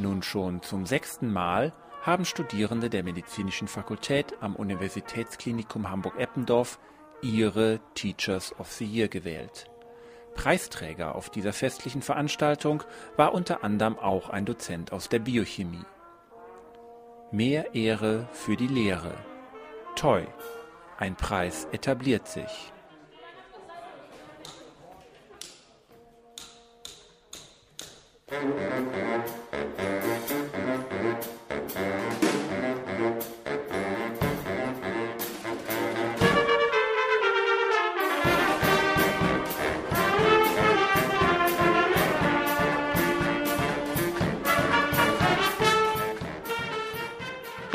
Nun schon zum sechsten Mal haben Studierende der Medizinischen Fakultät am Universitätsklinikum Hamburg-Eppendorf ihre Teachers of the Year gewählt. Preisträger auf dieser festlichen Veranstaltung war unter anderem auch ein Dozent aus der Biochemie. Mehr Ehre für die Lehre. Toi, ein Preis etabliert sich.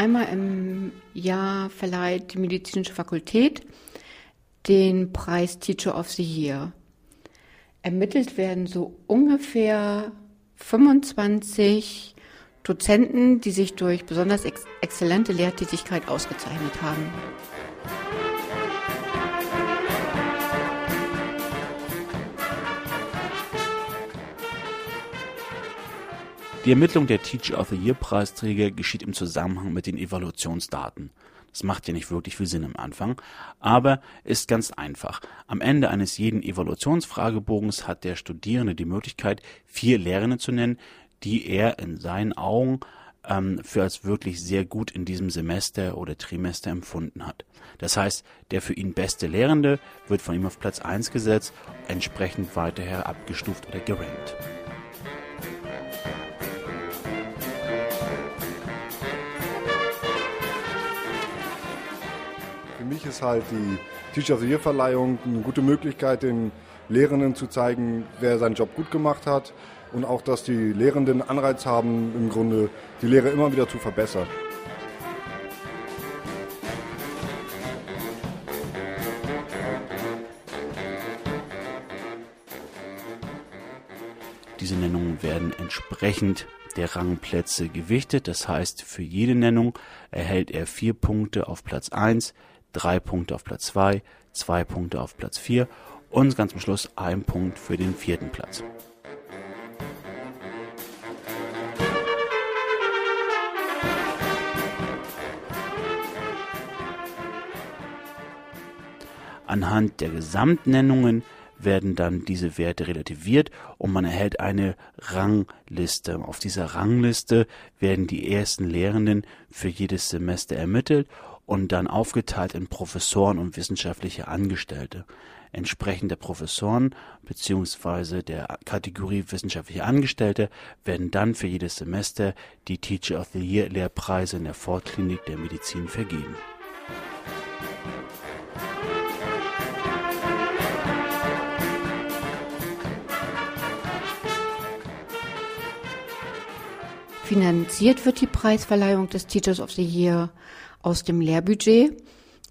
Einmal im Jahr verleiht die medizinische Fakultät den Preis Teacher of the Year. Ermittelt werden so ungefähr 25 Dozenten, die sich durch besonders ex exzellente Lehrtätigkeit ausgezeichnet haben. Die Ermittlung der Teacher of the Year Preisträger geschieht im Zusammenhang mit den Evaluationsdaten. Das macht ja nicht wirklich viel Sinn am Anfang, aber ist ganz einfach. Am Ende eines jeden Evaluationsfragebogens hat der Studierende die Möglichkeit, vier Lehrende zu nennen, die er in seinen Augen ähm, für als wirklich sehr gut in diesem Semester oder Trimester empfunden hat. Das heißt, der für ihn beste Lehrende wird von ihm auf Platz 1 gesetzt, entsprechend weiterher abgestuft oder gerankt. Mich ist halt die Teacher of the Year Verleihung eine gute Möglichkeit, den Lehrenden zu zeigen, wer seinen Job gut gemacht hat und auch, dass die Lehrenden Anreiz haben, im Grunde die Lehre immer wieder zu verbessern. Diese Nennungen werden entsprechend der Rangplätze gewichtet. Das heißt, für jede Nennung erhält er vier Punkte auf Platz 1, drei Punkte auf Platz 2, zwei Punkte auf Platz 4 und ganz zum Schluss ein Punkt für den vierten Platz. Anhand der Gesamtnennungen werden dann diese Werte relativiert und man erhält eine Rangliste. Auf dieser Rangliste werden die ersten Lehrenden für jedes Semester ermittelt und dann aufgeteilt in Professoren und wissenschaftliche Angestellte. Entsprechend der Professoren bzw. der Kategorie wissenschaftliche Angestellte werden dann für jedes Semester die Teacher of the Year Lehrpreise in der Fortklinik der Medizin vergeben. Finanziert wird die Preisverleihung des Teachers of the Year aus dem Lehrbudget.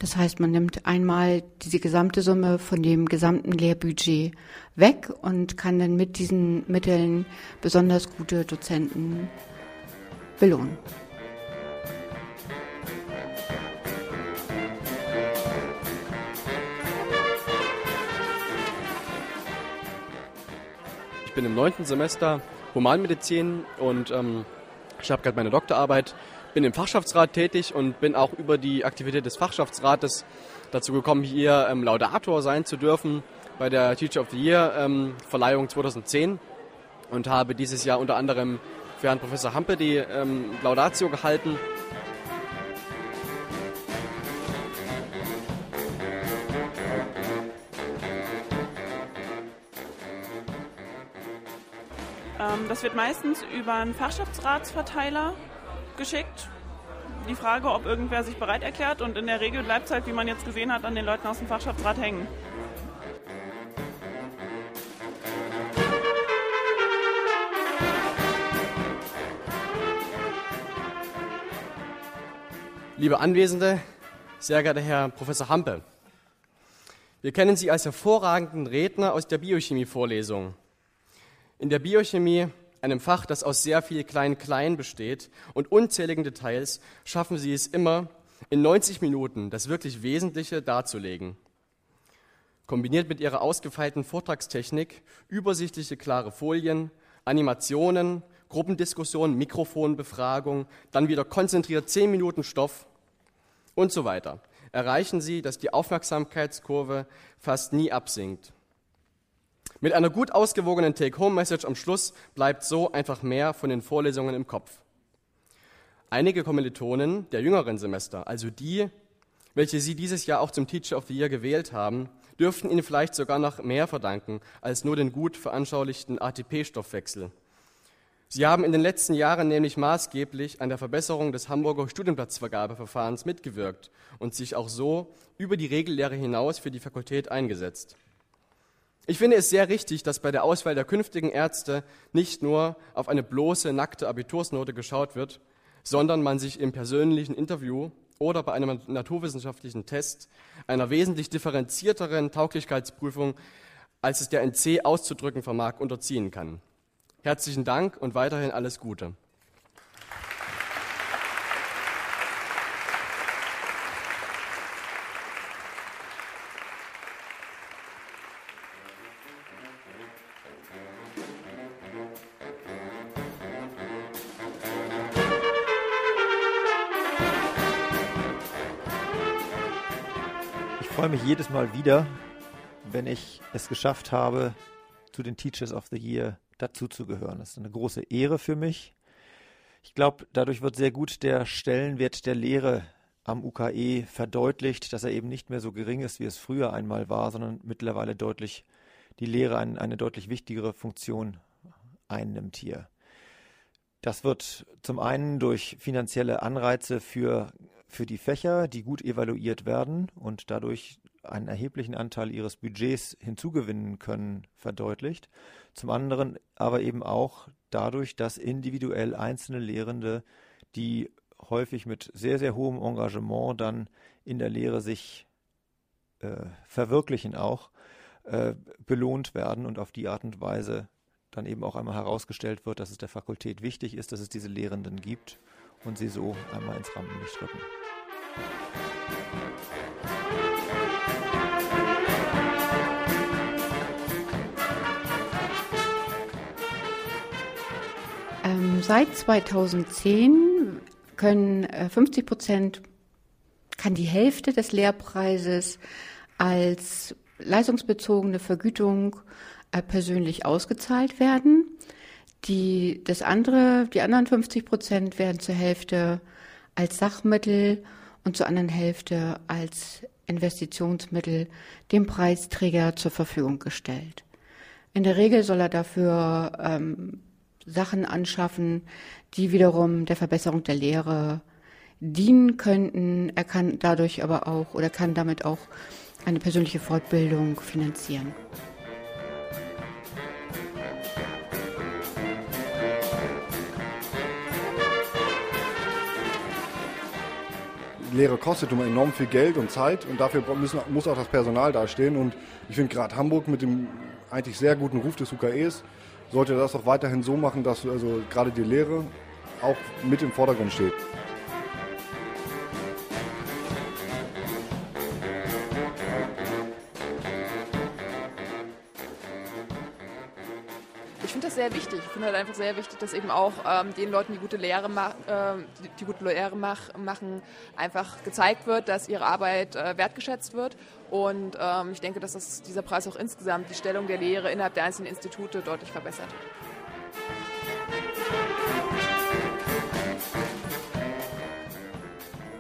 Das heißt, man nimmt einmal diese gesamte Summe von dem gesamten Lehrbudget weg und kann dann mit diesen Mitteln besonders gute Dozenten belohnen. Ich bin im neunten Semester Humanmedizin und ähm, ich habe gerade meine Doktorarbeit, bin im Fachschaftsrat tätig und bin auch über die Aktivität des Fachschaftsrates dazu gekommen, hier ähm, Laudator sein zu dürfen bei der Teacher of the Year ähm, Verleihung 2010 und habe dieses Jahr unter anderem für Herrn Professor Hampe die ähm, Laudatio gehalten. Ähm, das wird meistens über einen Fachschaftsratsverteiler geschickt. Die Frage, ob irgendwer sich bereit erklärt und in der Regel bleibt es halt, wie man jetzt gesehen hat, an den Leuten aus dem Fachschaftsrat hängen. Liebe Anwesende, sehr geehrter Herr Professor Hampe, wir kennen Sie als hervorragenden Redner aus der Biochemie-Vorlesung. In der Biochemie, einem Fach, das aus sehr viel Klein-Klein besteht und unzähligen Details, schaffen Sie es immer, in 90 Minuten das wirklich Wesentliche darzulegen. Kombiniert mit Ihrer ausgefeilten Vortragstechnik, übersichtliche, klare Folien, Animationen, Gruppendiskussion, Mikrofonbefragung, dann wieder konzentriert 10 Minuten Stoff und so weiter, erreichen Sie, dass die Aufmerksamkeitskurve fast nie absinkt. Mit einer gut ausgewogenen Take-Home-Message am Schluss bleibt so einfach mehr von den Vorlesungen im Kopf. Einige Kommilitonen der jüngeren Semester, also die, welche Sie dieses Jahr auch zum Teacher of the Year gewählt haben, dürften Ihnen vielleicht sogar noch mehr verdanken als nur den gut veranschaulichten ATP-Stoffwechsel. Sie haben in den letzten Jahren nämlich maßgeblich an der Verbesserung des Hamburger Studienplatzvergabeverfahrens mitgewirkt und sich auch so über die Regellehre hinaus für die Fakultät eingesetzt. Ich finde es sehr richtig, dass bei der Auswahl der künftigen Ärzte nicht nur auf eine bloße, nackte Abitursnote geschaut wird, sondern man sich im persönlichen Interview oder bei einem naturwissenschaftlichen Test einer wesentlich differenzierteren Tauglichkeitsprüfung, als es der NC auszudrücken vermag, unterziehen kann. Herzlichen Dank und weiterhin alles Gute. Freue mich jedes Mal wieder, wenn ich es geschafft habe, zu den Teachers of the Year dazuzugehören. Das ist eine große Ehre für mich. Ich glaube, dadurch wird sehr gut der Stellenwert der Lehre am UKE verdeutlicht, dass er eben nicht mehr so gering ist, wie es früher einmal war, sondern mittlerweile deutlich die Lehre ein, eine deutlich wichtigere Funktion einnimmt hier. Das wird zum einen durch finanzielle Anreize für, für die Fächer, die gut evaluiert werden und dadurch einen erheblichen Anteil ihres Budgets hinzugewinnen können, verdeutlicht. Zum anderen aber eben auch dadurch, dass individuell einzelne Lehrende, die häufig mit sehr, sehr hohem Engagement dann in der Lehre sich äh, verwirklichen auch, äh, belohnt werden und auf die Art und Weise dann eben auch einmal herausgestellt wird, dass es der Fakultät wichtig ist, dass es diese Lehrenden gibt und sie so einmal ins Rampenlicht rücken. Ähm, seit 2010 können äh, 50 Prozent, kann die Hälfte des Lehrpreises als leistungsbezogene Vergütung äh, persönlich ausgezahlt werden. Die, das andere, die anderen 50 Prozent werden zur Hälfte als Sachmittel und zur anderen Hälfte als Investitionsmittel dem Preisträger zur Verfügung gestellt. In der Regel soll er dafür ähm, Sachen anschaffen, die wiederum der Verbesserung der Lehre dienen könnten. Er kann dadurch aber auch oder kann damit auch eine persönliche Fortbildung finanzieren. Lehre kostet immer enorm viel Geld und Zeit und dafür müssen, muss auch das Personal dastehen. Und ich finde gerade Hamburg mit dem eigentlich sehr guten Ruf des UKEs sollte das auch weiterhin so machen, dass also gerade die Lehre auch mit im Vordergrund steht. Finde das sehr wichtig. Ich finde halt einfach sehr wichtig, dass eben auch ähm, den Leuten, die gute Lehre, ma äh, die, die, gute Lehre mach machen, einfach gezeigt wird, dass ihre Arbeit äh, wertgeschätzt wird. Und ähm, ich denke, dass das, dieser Preis auch insgesamt die Stellung der Lehre innerhalb der einzelnen Institute deutlich verbessert.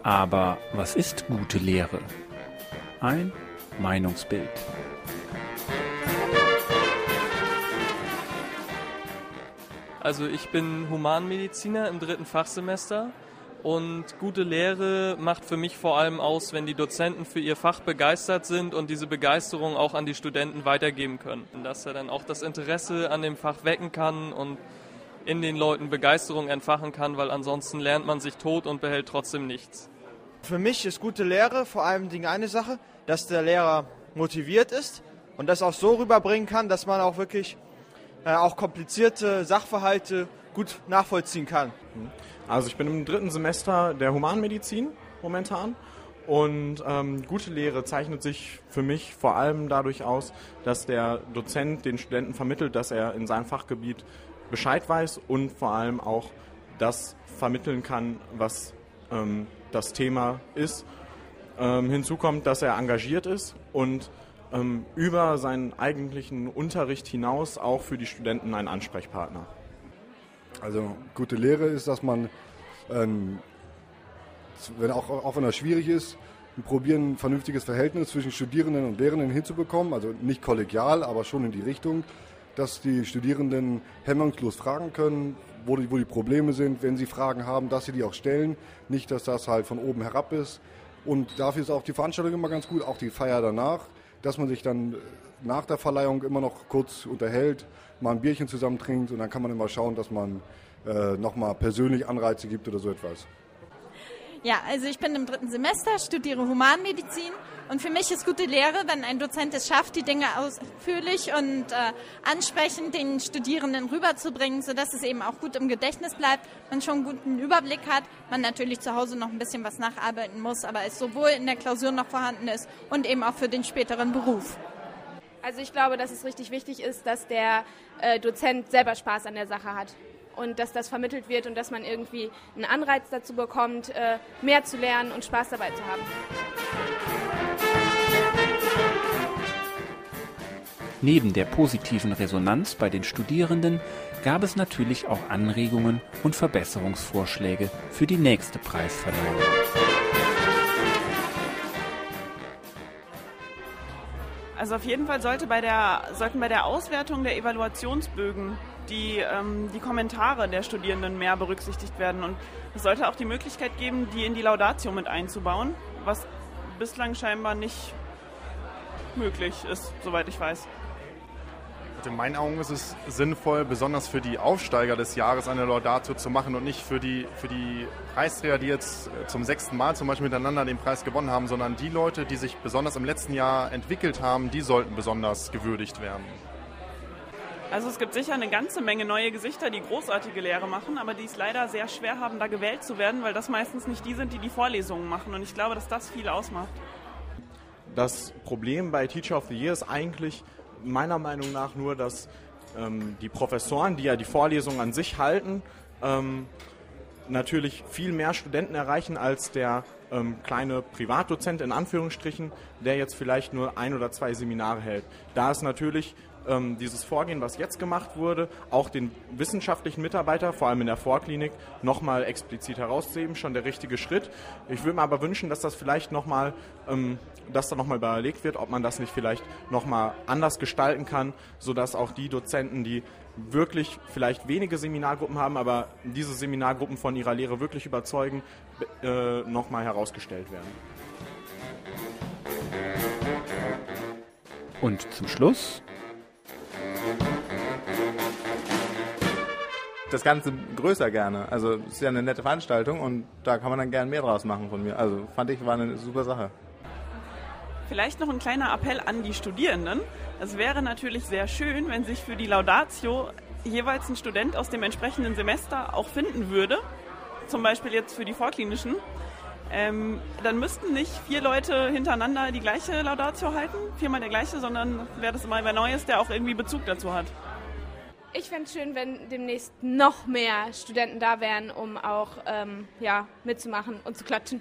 Aber was ist gute Lehre? Ein Meinungsbild. Also ich bin Humanmediziner im dritten Fachsemester und gute Lehre macht für mich vor allem aus, wenn die Dozenten für ihr Fach begeistert sind und diese Begeisterung auch an die Studenten weitergeben können. Dass er dann auch das Interesse an dem Fach wecken kann und in den Leuten Begeisterung entfachen kann, weil ansonsten lernt man sich tot und behält trotzdem nichts. Für mich ist gute Lehre vor allem eine Sache, dass der Lehrer motiviert ist und das auch so rüberbringen kann, dass man auch wirklich auch komplizierte Sachverhalte gut nachvollziehen kann. Also ich bin im dritten Semester der Humanmedizin momentan und ähm, gute Lehre zeichnet sich für mich vor allem dadurch aus, dass der Dozent den Studenten vermittelt, dass er in seinem Fachgebiet Bescheid weiß und vor allem auch das vermitteln kann, was ähm, das Thema ist. Ähm, hinzu kommt, dass er engagiert ist und ähm, über seinen eigentlichen Unterricht hinaus auch für die Studenten ein Ansprechpartner. Also gute Lehre ist, dass man, ähm, wenn auch, auch wenn das schwierig ist, probieren, ein vernünftiges Verhältnis zwischen Studierenden und Lehrenden hinzubekommen. Also nicht kollegial, aber schon in die Richtung, dass die Studierenden hemmungslos fragen können, wo die, wo die Probleme sind, wenn sie Fragen haben, dass sie die auch stellen. Nicht, dass das halt von oben herab ist. Und dafür ist auch die Veranstaltung immer ganz gut, auch die Feier danach, dass man sich dann nach der Verleihung immer noch kurz unterhält, mal ein Bierchen zusammen trinkt und dann kann man immer schauen, dass man äh, nochmal persönlich Anreize gibt oder so etwas. Ja, also ich bin im dritten Semester, studiere Humanmedizin und für mich ist gute Lehre, wenn ein Dozent es schafft, die Dinge ausführlich und äh, ansprechend den Studierenden rüberzubringen, sodass es eben auch gut im Gedächtnis bleibt, man schon einen guten Überblick hat, man natürlich zu Hause noch ein bisschen was nacharbeiten muss, aber es sowohl in der Klausur noch vorhanden ist und eben auch für den späteren Beruf. Also ich glaube, dass es richtig wichtig ist, dass der äh, Dozent selber Spaß an der Sache hat und dass das vermittelt wird und dass man irgendwie einen Anreiz dazu bekommt, äh, mehr zu lernen und Spaß dabei zu haben. Neben der positiven Resonanz bei den Studierenden gab es natürlich auch Anregungen und Verbesserungsvorschläge für die nächste Preisverleihung. Also auf jeden Fall sollte bei der, sollten bei der Auswertung der Evaluationsbögen die, ähm, die Kommentare der Studierenden mehr berücksichtigt werden. Und es sollte auch die Möglichkeit geben, die in die Laudatio mit einzubauen, was bislang scheinbar nicht möglich ist, soweit ich weiß. In meinen Augen ist es sinnvoll, besonders für die Aufsteiger des Jahres eine Laudatio zu machen und nicht für die, für die Preisträger, die jetzt äh, zum sechsten Mal zum Beispiel miteinander den Preis gewonnen haben, sondern die Leute, die sich besonders im letzten Jahr entwickelt haben, die sollten besonders gewürdigt werden. Also es gibt sicher eine ganze Menge neue Gesichter, die großartige Lehre machen, aber die es leider sehr schwer haben, da gewählt zu werden, weil das meistens nicht die sind, die die Vorlesungen machen. Und ich glaube, dass das viel ausmacht. Das Problem bei Teacher of the Year ist eigentlich meiner Meinung nach nur, dass ähm, die Professoren, die ja die Vorlesungen an sich halten, ähm, natürlich viel mehr Studenten erreichen als der ähm, kleine Privatdozent in Anführungsstrichen, der jetzt vielleicht nur ein oder zwei Seminare hält. Da ist natürlich ähm, dieses Vorgehen, was jetzt gemacht wurde, auch den wissenschaftlichen Mitarbeiter, vor allem in der Vorklinik, nochmal explizit herauszuheben, schon der richtige Schritt. Ich würde mir aber wünschen, dass das vielleicht nochmal, ähm, dass da nochmal überlegt wird, ob man das nicht vielleicht nochmal anders gestalten kann, sodass auch die Dozenten, die wirklich vielleicht wenige Seminargruppen haben, aber diese Seminargruppen von ihrer Lehre wirklich überzeugen, äh, nochmal herausgestellt werden. Und zum Schluss das Ganze größer gerne. Also es ist ja eine nette Veranstaltung und da kann man dann gerne mehr draus machen von mir. Also fand ich, war eine super Sache. Vielleicht noch ein kleiner Appell an die Studierenden. Es wäre natürlich sehr schön, wenn sich für die Laudatio jeweils ein Student aus dem entsprechenden Semester auch finden würde. Zum Beispiel jetzt für die vorklinischen. Ähm, dann müssten nicht vier Leute hintereinander die gleiche Laudatio halten, viermal der gleiche, sondern wäre das immer wer Neues, der auch irgendwie Bezug dazu hat. Ich fände es schön, wenn demnächst noch mehr Studenten da wären, um auch ähm, ja, mitzumachen und zu klatschen.